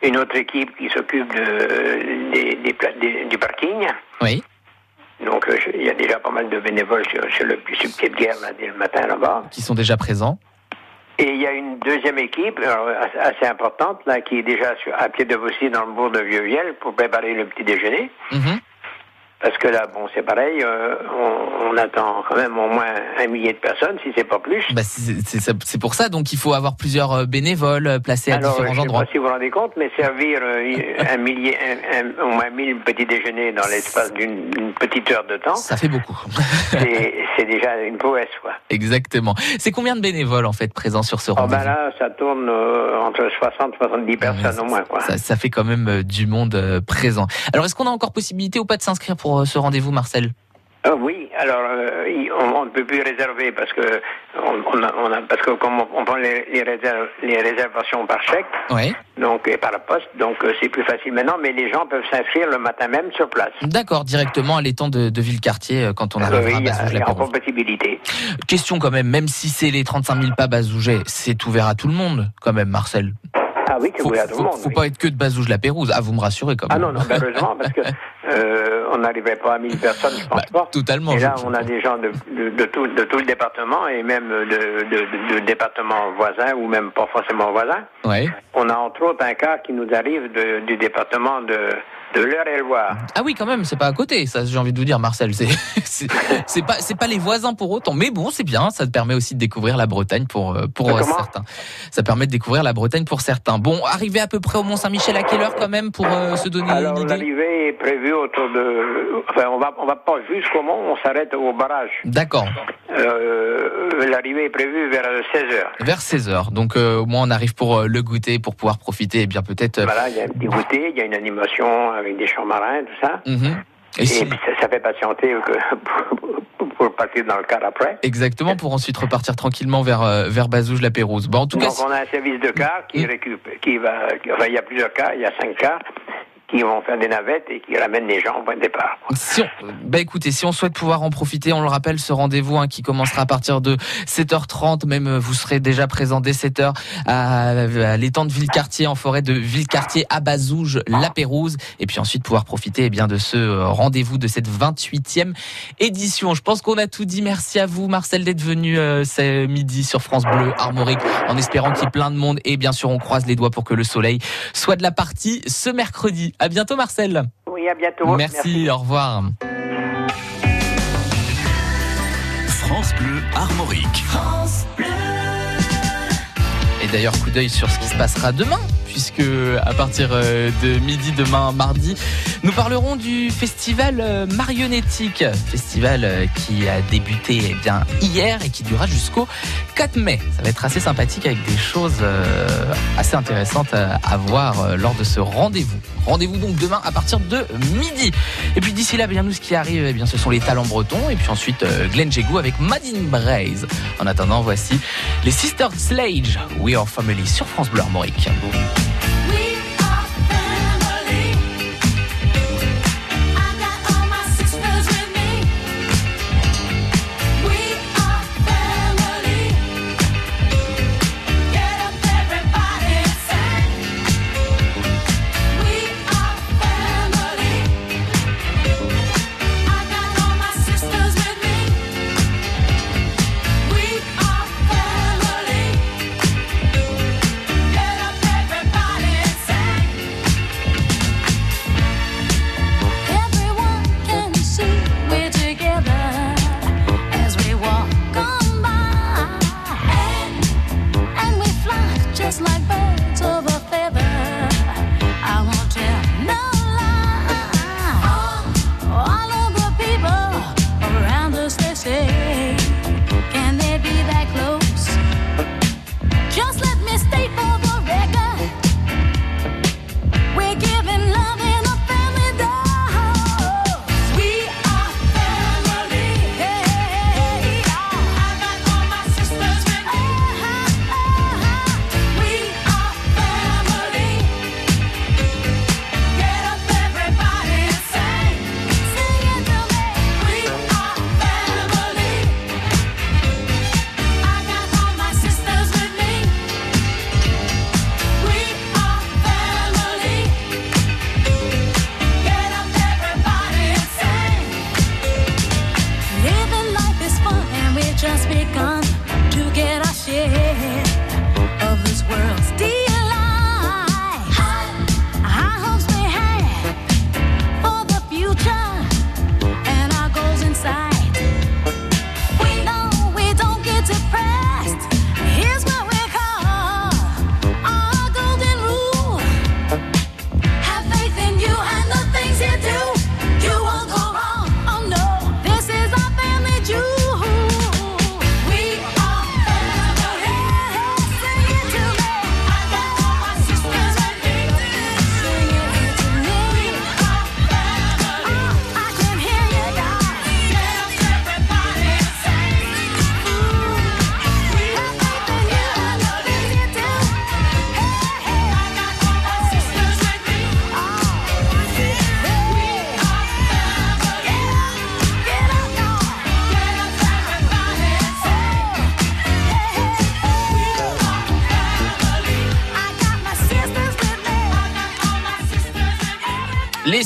une autre équipe qui s'occupe de, des, des pla- des- du parking. Oui. Donc, euh, il y a déjà pas mal de bénévoles sur, sur le, sur pied de guerre là, dès le matin là-bas. Qui sont déjà présents Et il y a une deuxième équipe alors, assez- importante là, qui est déjà sur, à pied de Vaussy dans le bourg de Vieux-Viel pour préparer le petit déjeuner. Mhm. Parce que là, bon, c'est pareil, euh, on, on attend quand même au moins un millier de personnes, si c'est pas plus. Bah, c'est pour ça, donc il faut avoir plusieurs euh, bénévoles euh, placés à Alors, différents je sais endroits. pas si vous vous rendez compte, mais servir euh, un millier, un, un- au moins 1000 petits déjeuners dans l'espace d'une une petite heure de temps, Ça fait beaucoup. c'est déjà une prouesse, quoi. Exactement. C'est combien de bénévoles en fait présents sur ce Oh, rendez-vous? ben là, ça tourne euh, entre 60 et 70 personnes au moins, quoi. ça, ça fait quand même du monde présent. Alors est-ce qu'on a encore possibilité ou pas de s'inscrire pour euh, ce rendez-vous, Marcel Euh, oui, alors euh, on, ne peut plus réserver parce que on, on a, on a- parce que comme on, prend les, les, réserv- les réservations par chèque, Oui. donc et par la poste, donc euh, c'est plus facile maintenant, mais les gens peuvent s'inscrire le matin même sur place. D'accord, directement à l'étang de, de Villecartier quand on oui, à il y a, encore possibilité. Question quand même, même si c'est les 35 000 pas Bazouget, c'est ouvert à tout le monde quand même, Marcel. Ah oui, c'est Faut, ouvert à tout faut- le monde. faut oui. pas être que de Bazouges la Pérouse. Ah, vous me rassurez quand Ah même. non, non, ben, heureusement, parce que euh, on n'arriverait pas à 1000 personnes, je pense pas. Bah, Totalement. Et là, on a des gens de, de, de tout, de tout le département et même de, de, départements voisins ou même pas forcément voisins. Ouais. On a entre autres un cas qui nous arrive du département de, de l'Eure-et-Loire. Ah oui, quand même, c'est pas à côté, ça j'ai envie de vous dire, Marcel. C'est c'est pas c'est pas les voisins pour autant, mais bon, c'est bien. Ça te permet aussi de découvrir la Bretagne pour euh, pour euh, Comment? certains. Ça permet de découvrir la Bretagne pour certains. Bon, arrivé à peu près au Mont Saint-Michel à quelle heure quand même pour euh, se donner Alors une idée? l'arrivée est prévue autour de... Enfin, on va, on va pas jusqu'au mont, on s'arrête au barrage. D'accord. Euh, l'arrivée est prévue vers 16h. Vers 16h. Donc euh, au moins on arrive pour euh, le goûter, pour pouvoir profiter et bien peut-être. euh, Voilà, il y a un petit goûter, il y a une animation avec des champs marins, tout ça. mhm. Et, Et si- puis ça, ça fait patienter que pour, partir dans le car après. Exactement pour ensuite repartir tranquillement vers euh, vers Bazouges la Pérouse. Bon, en tout cas, Donc on a un service de car qui récupère, qui va, enfin il y a plusieurs cars, il y a cinq cars qui vont faire des navettes et qui ramènent les gens au point de départ. Si on, bah écoutez, si on souhaite pouvoir en profiter, on le rappelle, ce rendez-vous hein, qui commencera à partir de 7h30, même euh, vous serez déjà présent dès 7h à, à l'étang de Villecartier, en forêt de Villecartier à Bazouges, la Pérouse, et puis ensuite pouvoir profiter eh bien de ce euh, rendez-vous de cette 28e édition. Je pense qu'on a tout dit. Merci à vous, Marcel, d'être venu euh, ce midi sur France Bleu Armorique, en espérant qu'il y ait plein de monde, et bien sûr, on croise les doigts pour que le soleil soit de la partie ce mercredi. À bientôt, Marcel. Oui, à bientôt. Merci, au revoir. France Bleu Armorique. Et d'ailleurs, coup d'œil sur ce qui se passera demain, puisque à partir euh, de midi demain, mardi, nous parlerons du festival euh, marionnettique, festival euh, qui a débuté eh bien hier et qui durera jusqu'au 4 mai. Ça va être assez sympathique avec des choses assez intéressantes à, voir lors de ce rendez-vous. Rendez-vous donc demain à partir de midi. Et puis d'ici là, bien nous, ce qui arrive, eh bien, ce sont les talents bretons. Et puis ensuite, Glenn Jégou avec Madine Braise. En attendant, voici les Sisters Slage, We Are Family sur France Bleu Armorique.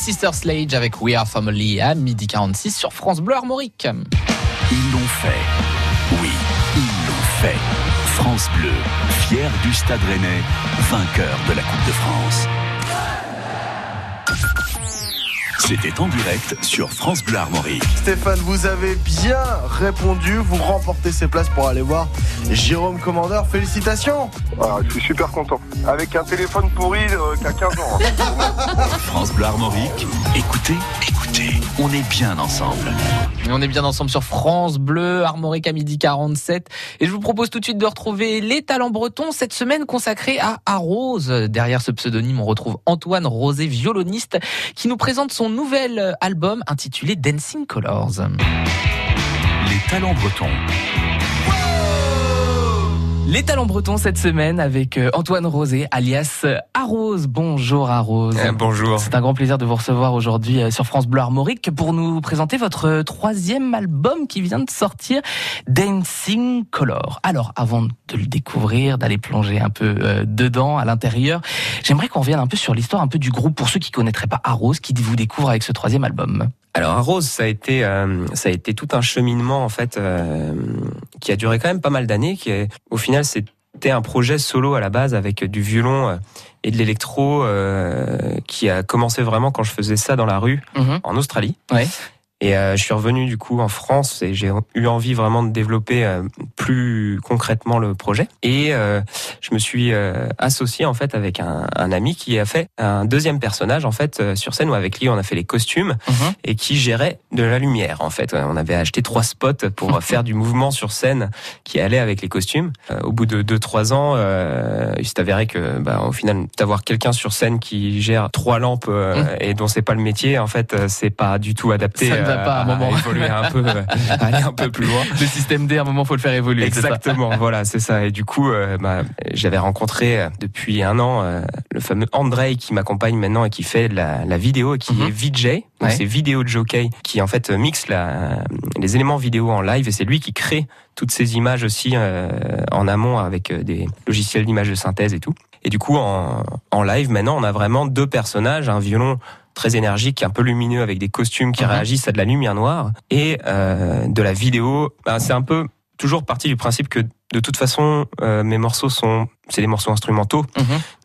Les Sisters Slade avec We Are Family à midi 46 sur France Bleu Armorique. Ils l'ont fait. Oui, ils l'ont fait. France Bleu, fier du Stade Rennais, vainqueur de la Coupe de France. C'était en direct sur France Bleu Armorique. Stéphane, vous avez bien répondu. Vous remportez ces places pour aller voir Jérôme Commandeur. Félicitations. Ah, je suis super content. Avec un téléphone pourri euh, qu'à 15 ans. hein. France Bleu Armorique, écoutez, écoutez, on est bien ensemble. On est bien ensemble sur France Bleu, Armorique à midi 47. Et je vous propose tout de suite de retrouver les talents bretons cette semaine consacrée à Arose. Derrière ce pseudonyme, on retrouve Antoine Rosé, violoniste, qui nous présente son nouvel album intitulé Dancing Colors. Les talents bretons. Les talents bretons cette semaine avec euh, Antoine Rosé, alias euh, Arose. Bonjour Arose. Euh, bonjour. C'est un grand plaisir de vous recevoir aujourd'hui euh, sur France Bleu Armorique pour nous présenter votre troisième album qui vient de sortir, Dancing Color. Alors, avant de le découvrir, d'aller plonger un peu dedans, à l'intérieur, j'aimerais qu'on revienne un peu sur l'histoire un peu du groupe pour ceux qui connaîtraient pas Arose, qui vous découvre avec ce troisième album. Alors à Rose, ça a été euh, ça a été tout un cheminement en fait euh, qui a duré quand même pas mal d'années. Qui est, au final c'était un projet solo à la base avec du violon euh, et de l'électro euh, qui a commencé vraiment quand je faisais ça dans la rue en Australie. Ouais. Et euh, je suis revenu du coup en France et j'ai eu envie vraiment de développer euh, plus concrètement le projet. Et euh, je me suis euh, associé en fait avec un, un ami qui a fait un deuxième personnage en fait euh, sur scène où avec lui on a fait les costumes et qui gérait de la lumière en fait. On avait acheté trois spots pour faire du mouvement sur scène qui allait avec les costumes. Euh, au bout de deux trois ans, euh, il s'est avéré que bah, au final d'avoir quelqu'un sur scène qui gère trois lampes euh, et dont c'est pas le métier en fait euh, c'est pas du tout adapté Ça pas à un moment. évoluer un peu, aller un peu plus loin. Le système D, à un moment, faut le faire évoluer. Exactement, voilà, c'est ça. Et du coup, euh, bah, j'avais rencontré euh, depuis un an euh, le fameux Andrei qui m'accompagne maintenant et qui fait la, la vidéo et qui est VJ. Donc Mhm. Ouais. c'est vidéo jockey qui en fait mixe la, les éléments vidéo en live et c'est lui qui crée toutes ces images aussi euh, en amont avec des logiciels d'image de synthèse et tout. Et du coup, en, en live, maintenant, on a vraiment deux personnages, un violon très énergique, un peu lumineux, avec des costumes qui réagissent à de la lumière noire, et euh, de la vidéo. Ben, c'est un peu toujours parti du principe que de toute façon, euh, mes morceaux sont, c'est des morceaux instrumentaux,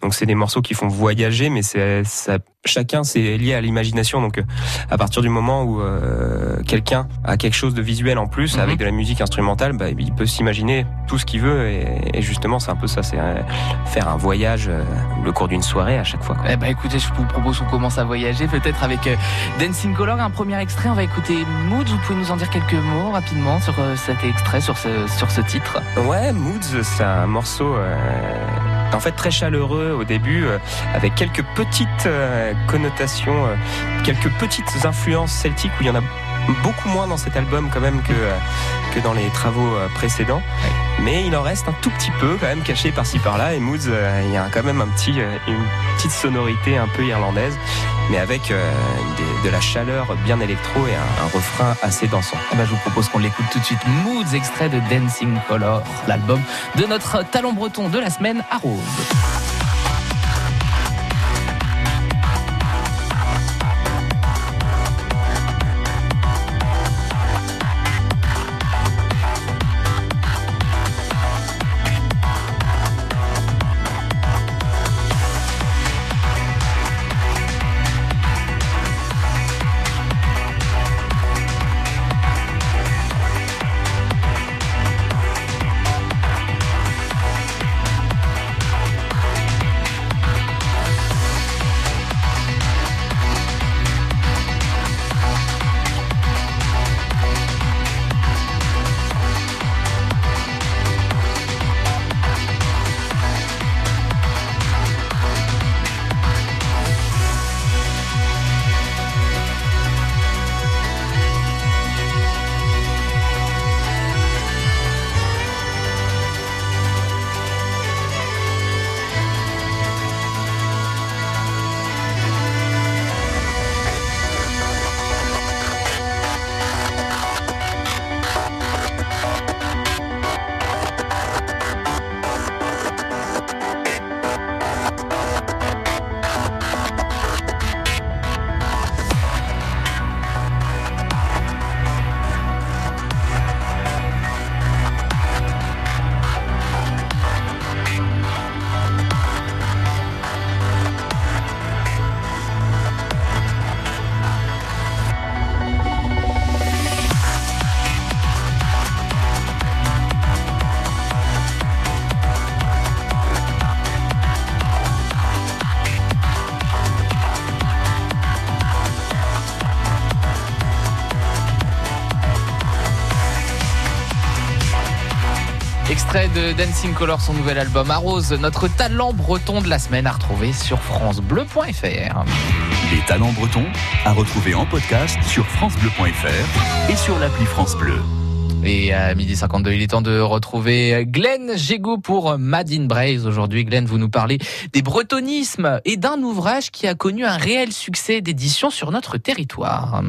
donc c'est des morceaux qui font voyager, mais c'est, ça, chacun c'est lié à l'imagination. Donc euh, à partir du moment où euh, quelqu'un a quelque chose de visuel en plus Mhm. avec de la musique instrumentale, bah, il peut s'imaginer tout ce qu'il veut, et, et justement c'est un peu ça, c'est euh, faire un voyage euh, le cours d'une soirée à chaque fois. quoi. Eh ben écoutez, je vous propose qu'on commence à voyager peut-être avec euh, Dancing Color, un premier extrait. On va écouter Mood. Vous pouvez nous en dire quelques mots rapidement sur euh, cet extrait, sur ce, sur ce titre Ouais, Moods, c'est un morceau euh, en fait très chaleureux au début, euh, avec quelques petites euh, connotations, quelques petites influences celtiques où il y en a beaucoup moins dans cet album quand même que, euh, que dans les travaux euh, précédents. Mais il en reste un tout petit peu quand même caché par-ci par-là. Et Moods, euh, il y a quand même un petit, une petite sonorité un peu irlandaise, mais avec des- de la chaleur bien électro et un, un refrain assez dansant. Eh ben, je vous propose qu'on l'écoute tout de suite. Moods, extrait de Dancing Color, l'album de notre talent breton de la semaine à Rose. Extrait de Dancing Color, son nouvel album Arrose, notre talent breton de la semaine à retrouver sur francebleu.fr. Les talents bretons à retrouver en podcast sur francebleu.fr et sur l'appli France Bleu. Et à midi 52, il est temps de retrouver Glenn Gégou pour Madine Braise. Aujourd'hui, Glenn, vous nous parlez des bretonismes et d'un ouvrage qui a connu un réel succès d'édition sur notre territoire.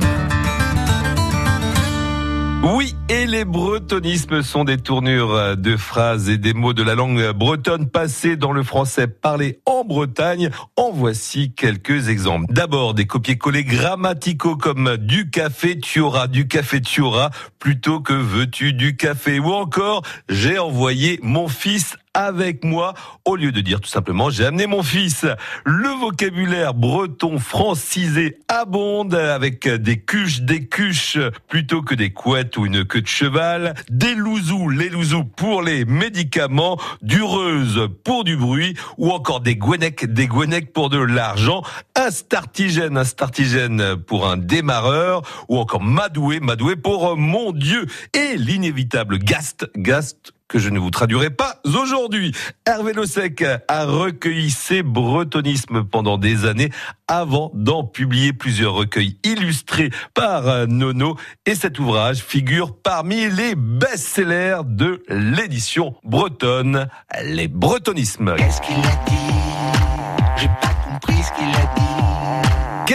Oui, et les bretonismes sont des tournures de phrases et des mots de la langue bretonne passés dans le français parlé en Bretagne. En voici quelques exemples. D'abord, des copier-coller grammaticaux comme du café tu auras, du café tu auras, plutôt que veux-tu du café? Ou encore, j'ai envoyé mon fils avec moi au lieu de dire tout simplement j'ai amené mon fils. Le vocabulaire breton francisé abonde avec des cuches, des cuches plutôt que des couettes ou une queue de cheval, des louzous, les louzous pour les médicaments, du reuse pour du bruit ou encore des gwenecs, des gwenecs pour de l'argent, un startigène, un startigène pour un démarreur ou encore madoué, madoué pour mon dieu et l'inévitable gast, gast que je ne vous traduirai pas aujourd'hui. Hervé Lossec a recueilli ses bretonismes pendant des années avant d'en publier plusieurs recueils illustrés par Nono et cet ouvrage figure parmi les best-sellers de l'édition bretonne, les bretonismes.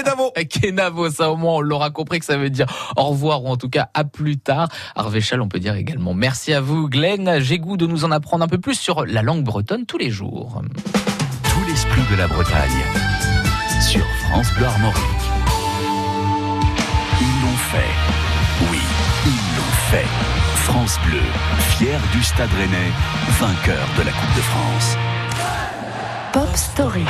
Kenavo. Kenavo, ça au moins on l'aura compris que ça veut dire au revoir ou en tout cas à plus tard. Arvéchal, on peut dire également merci à vous Glenn. J'ai goût de nous en apprendre un peu plus sur la langue bretonne tous les jours. Tout l'esprit de la Bretagne sur France Bleu Armorique. Ils l'ont fait. Oui, ils l'ont fait. France Bleu, fier du Stade Rennais, vainqueur de la Coupe de France. Pop Story.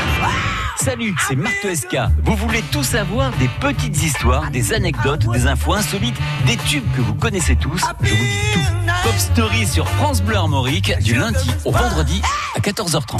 Salut, c'est Marthe SK. Vous voulez tout savoir des petites histoires, des anecdotes, des infos insolites, des tubes que vous connaissez tous Je vous dis tout. Pop Story sur France Bleu Armorique du lundi au vendredi à 14h30.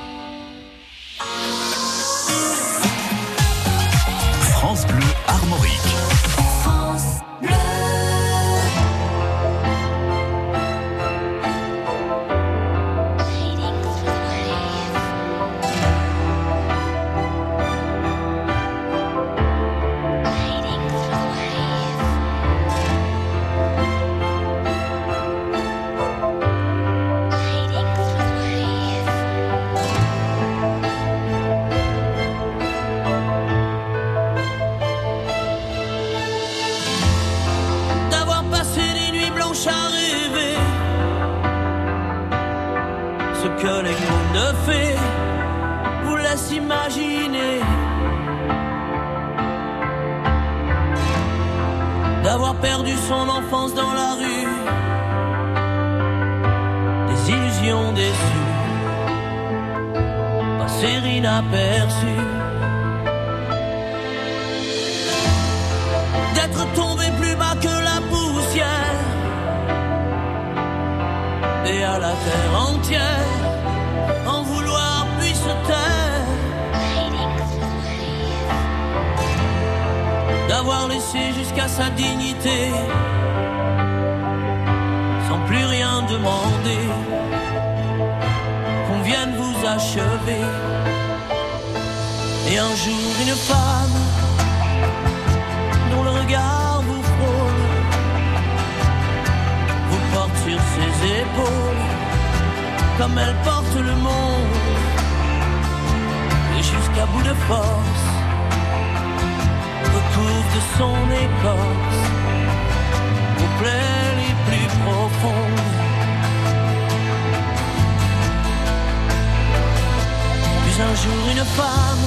Un jour une femme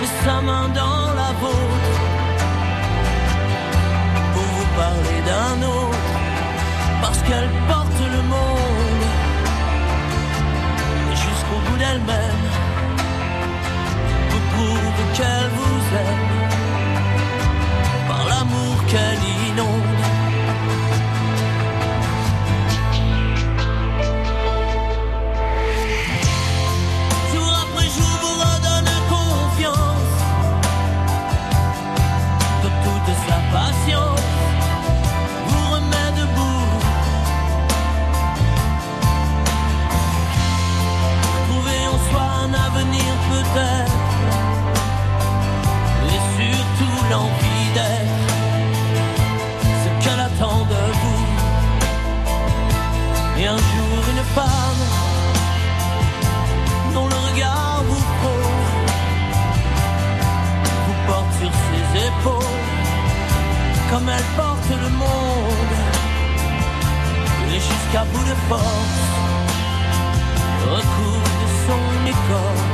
met sa main dans la vôtre pour vous parler d'un autre parce qu'elle porte le monde jusqu'au bout d'elle-même vous prouve qu'elle vous aime. Par l'amour qu'elle y et surtout l'envie d'être ce qu'elle attend de vous. Et un jour une femme dont le regard vous pose vous porte sur ses épaules comme elle porte le monde et jusqu'à bout de force recouvre son écorce.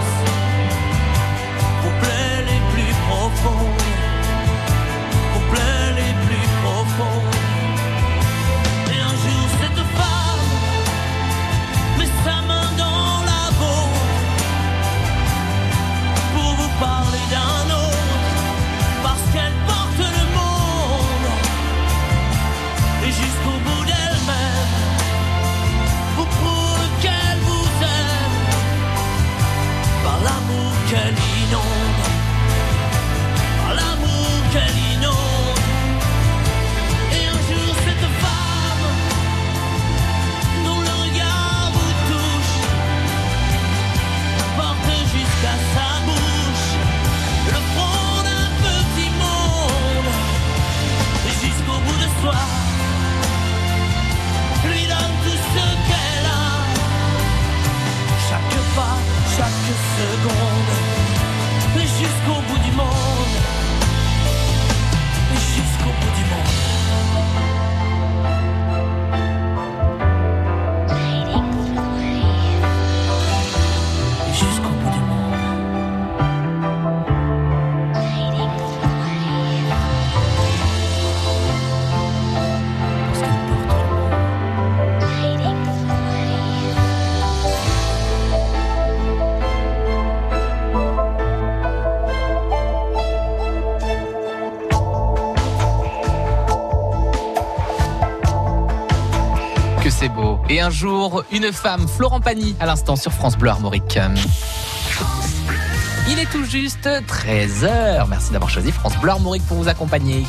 un jour, une femme, Florent Pagny, à l'instant sur France Bleu Armorique. Il est tout juste 13h. Merci d'avoir choisi France Bleu Armorique pour vous accompagner.